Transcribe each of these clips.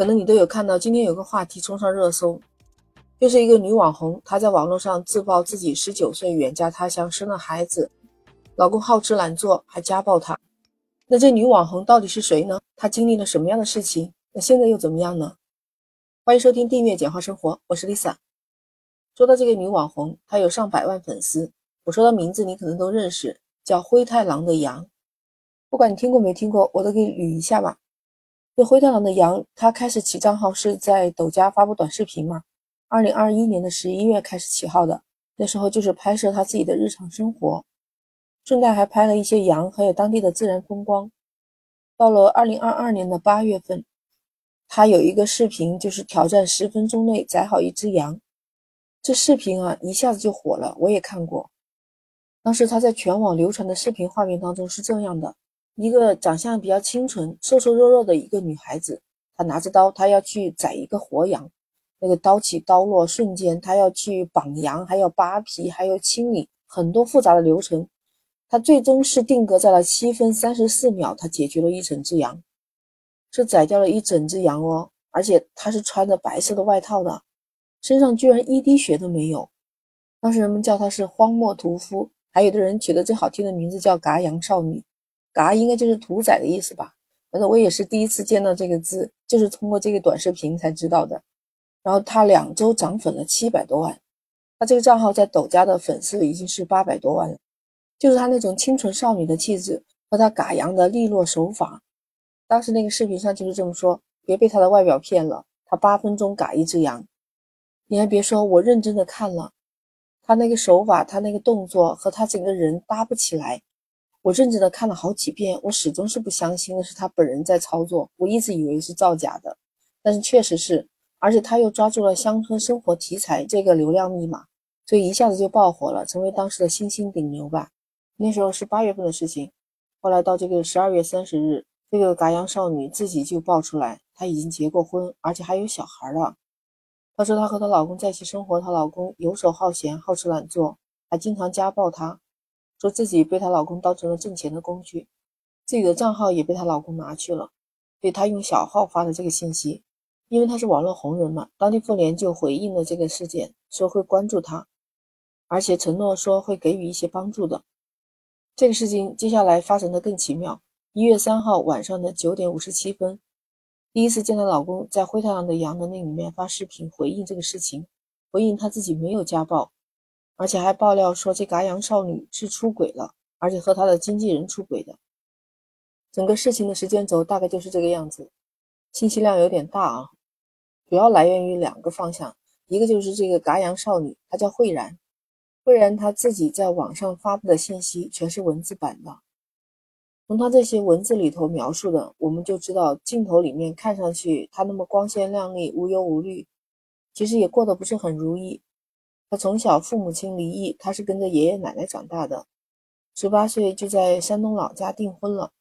可能你都有看到，今天有个话题冲上热搜，就是一个女网红，她在网络上自曝自己十九岁远嫁他乡生了孩子，老公好吃懒做还家暴她。那这女网红到底是谁呢？她经历了什么样的事情？那现在又怎么样呢？欢迎收听订阅简化生活，我是 Lisa。说到这个女网红，她有上百万粉丝，我说的名字你可能都认识，叫灰太狼的羊。不管你听过没听过，我都给你捋一下吧。灰太狼的羊，他开始起账号是在抖加发布短视频嘛？二零二一年的十一月开始起号的，那时候就是拍摄他自己的日常生活，顺带还拍了一些羊还有当地的自然风光。到了二零二二年的八月份，他有一个视频，就是挑战十分钟内宰好一只羊。这视频啊，一下子就火了，我也看过。当时他在全网流传的视频画面当中是这样的。一个长相比较清纯、瘦瘦弱弱的一个女孩子，她拿着刀，她要去宰一个活羊。那个刀起刀落瞬间，她要去绑羊，还要扒皮，还要清理，很多复杂的流程。她最终是定格在了七分三十四秒，她解决了一整只羊，是宰掉了一整只羊哦。而且她是穿着白色的外套的，身上居然一滴血都没有。当时人们叫她是荒漠屠夫，还有的人取的最好听的名字叫嘎羊少女。嘎应该就是屠宰的意思吧？反正我也是第一次见到这个字，就是通过这个短视频才知道的。然后他两周涨粉了七百多万，他这个账号在抖加的粉丝已经是八百多万了。就是他那种清纯少女的气质和他嘎羊的利落手法，当时那个视频上就是这么说：别被他的外表骗了，他八分钟嘎一只羊。你还别说，我认真的看了，他那个手法，他那个动作和他整个人搭不起来。我认真的看了好几遍，我始终是不相信的是他本人在操作，我一直以为是造假的，但是确实是，而且他又抓住了乡村生活题材这个流量密码，所以一下子就爆火了，成为当时的新兴顶流吧。那时候是八月份的事情，后来到这个十二月三十日，这个嘎阳少女自己就爆出来，她已经结过婚，而且还有小孩了。她说她和她老公在一起生活，她老公游手好闲，好吃懒做，还经常家暴她。说自己被她老公当成了挣钱的工具，自己的账号也被她老公拿去了，所以她用小号发的这个信息，因为她是网络红人嘛，当地妇联就回应了这个事件，说会关注她，而且承诺说会给予一些帮助的。这个事情接下来发生的更奇妙，一月三号晚上的九点五十七分，第一次见到老公在灰太狼的羊的那里面发视频回应这个事情，回应他自己没有家暴。而且还爆料说，这嘎阳少女是出轨了，而且和她的经纪人出轨的。整个事情的时间轴大概就是这个样子，信息量有点大啊。主要来源于两个方向，一个就是这个嘎阳少女，她叫慧然，慧然她自己在网上发布的信息全是文字版的。从她这些文字里头描述的，我们就知道镜头里面看上去她那么光鲜亮丽、无忧无虑，其实也过得不是很如意。他从小父母亲离异，他是跟着爷爷奶奶长大的。十八岁就在山东老家订婚了。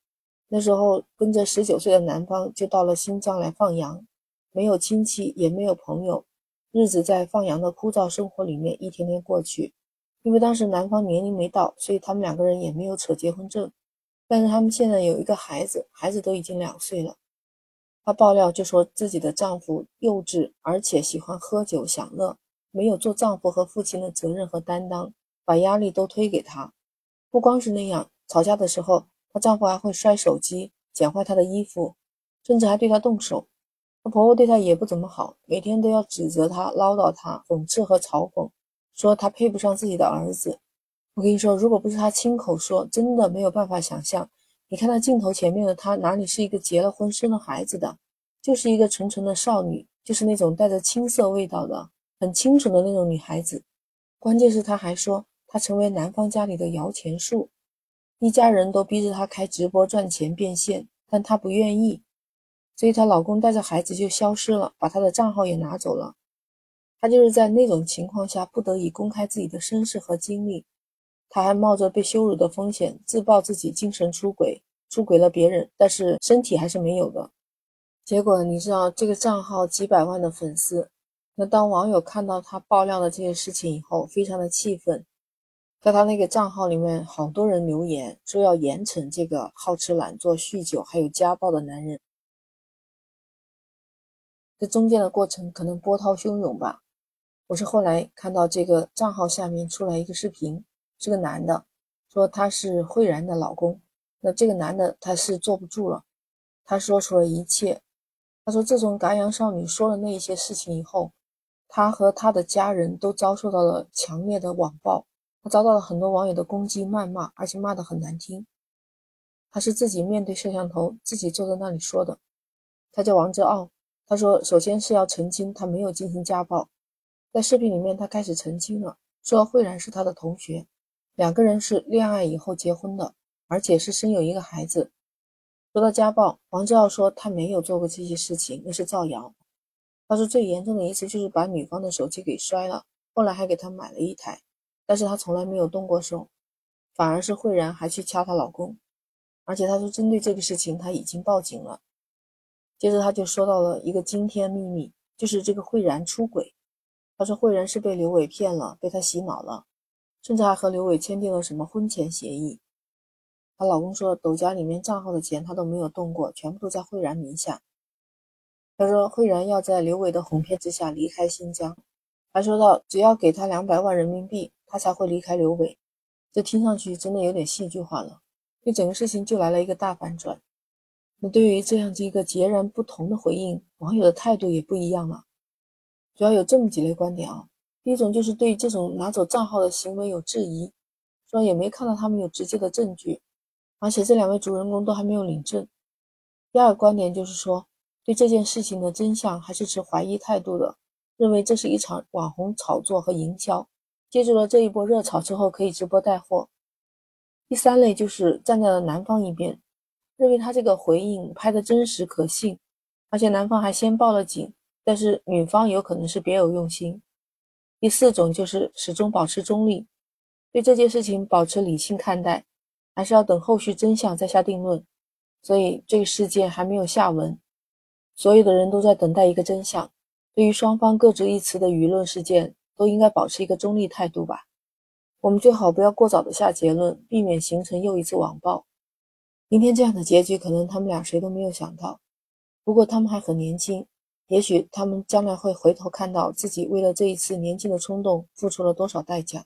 那时候跟着十九岁的男方就到了新疆来放羊，没有亲戚也没有朋友，日子在放羊的枯燥生活里面一天天过去。因为当时男方年龄没到，所以他们两个人也没有扯结婚证。但是他们现在有一个孩子，孩子都已经两岁了。她爆料就说自己的丈夫幼稚，而且喜欢喝酒享乐。没有做丈夫和父亲的责任和担当，把压力都推给她。不光是那样，吵架的时候，她丈夫还会摔手机、剪坏她的衣服，甚至还对她动手。她婆婆对她也不怎么好，每天都要指责她、唠叨她、讽刺和嘲讽，说她配不上自己的儿子。我跟你说，如果不是她亲口说，真的没有办法想象。你看她镜头前面的她，哪里是一个结了婚、生了孩子的，就是一个纯纯的少女，就是那种带着青涩味道的。很清楚的那种女孩子，关键是她还说她成为男方家里的摇钱树，一家人都逼着她开直播赚钱变现，但她不愿意，所以她老公带着孩子就消失了，把她的账号也拿走了。她就是在那种情况下不得已公开自己的身世和经历，她还冒着被羞辱的风险自曝自己精神出轨，出轨了别人，但是身体还是没有的。结果你知道这个账号几百万的粉丝。那当网友看到他爆料的这些事情以后，非常的气愤，在他那个账号里面，好多人留言说要严惩这个好吃懒做、酗酒还有家暴的男人。这中间的过程可能波涛汹涌吧。我是后来看到这个账号下面出来一个视频，是个男的，说他是慧然的老公。那这个男的他是坐不住了，他说出了一切。他说，自从嘎阳少女说了那一些事情以后，他和他的家人都遭受到了强烈的网暴，他遭到了很多网友的攻击、谩骂，而且骂得很难听。他是自己面对摄像头，自己坐在那里说的。他叫王哲傲。他说，首先是要澄清，他没有进行家暴。在视频里面，他开始澄清了，说慧然是他的同学，两个人是恋爱以后结婚的，而且是生有一个孩子。说到家暴，王志傲说他没有做过这些事情，那是造谣。他说最严重的一次就是把女方的手机给摔了，后来还给她买了一台，但是他从来没有动过手，反而是慧然还去掐她老公，而且他说针对这个事情他已经报警了。接着他就说到了一个惊天秘密，就是这个慧然出轨。他说慧然是被刘伟骗了，被他洗脑了，甚至还和刘伟签订了什么婚前协议。她老公说，抖家里面账号的钱他都没有动过，全部都在慧然名下。他说慧然要在刘伟的哄骗之下离开新疆，还说到只要给他两百万人民币，他才会离开刘伟。这听上去真的有点戏剧化了，这整个事情就来了一个大反转。那对于这样一个截然不同的回应，网友的态度也不一样了。主要有这么几类观点啊，第一种就是对这种拿走账号的行为有质疑，说也没看到他们有直接的证据。而且这两位主人公都还没有领证。第二个观点就是说，对这件事情的真相还是持怀疑态度的，认为这是一场网红炒作和营销，借助了这一波热潮之后可以直播带货。第三类就是站在了男方一边，认为他这个回应拍的真实可信，而且男方还先报了警，但是女方有可能是别有用心。第四种就是始终保持中立，对这件事情保持理性看待。还是要等后续真相再下定论，所以这个事件还没有下文，所有的人都在等待一个真相。对于双方各执一词的舆论事件，都应该保持一个中立态度吧。我们最好不要过早的下结论，避免形成又一次网暴。今天这样的结局，可能他们俩谁都没有想到。不过他们还很年轻，也许他们将来会回头看到自己为了这一次年轻的冲动付出了多少代价。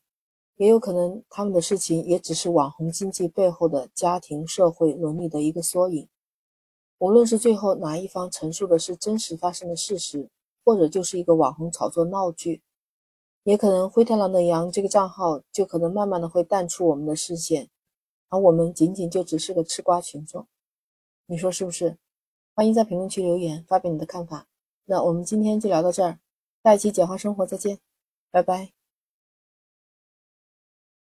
也有可能他们的事情也只是网红经济背后的家庭社会伦理的一个缩影。无论是最后哪一方陈述的是真实发生的事实，或者就是一个网红炒作闹剧，也可能灰太狼的羊这个账号就可能慢慢的会淡出我们的视线，而我们仅仅就只是个吃瓜群众。你说是不是？欢迎在评论区留言发表你的看法。那我们今天就聊到这儿，下一期简化生活再见，拜拜。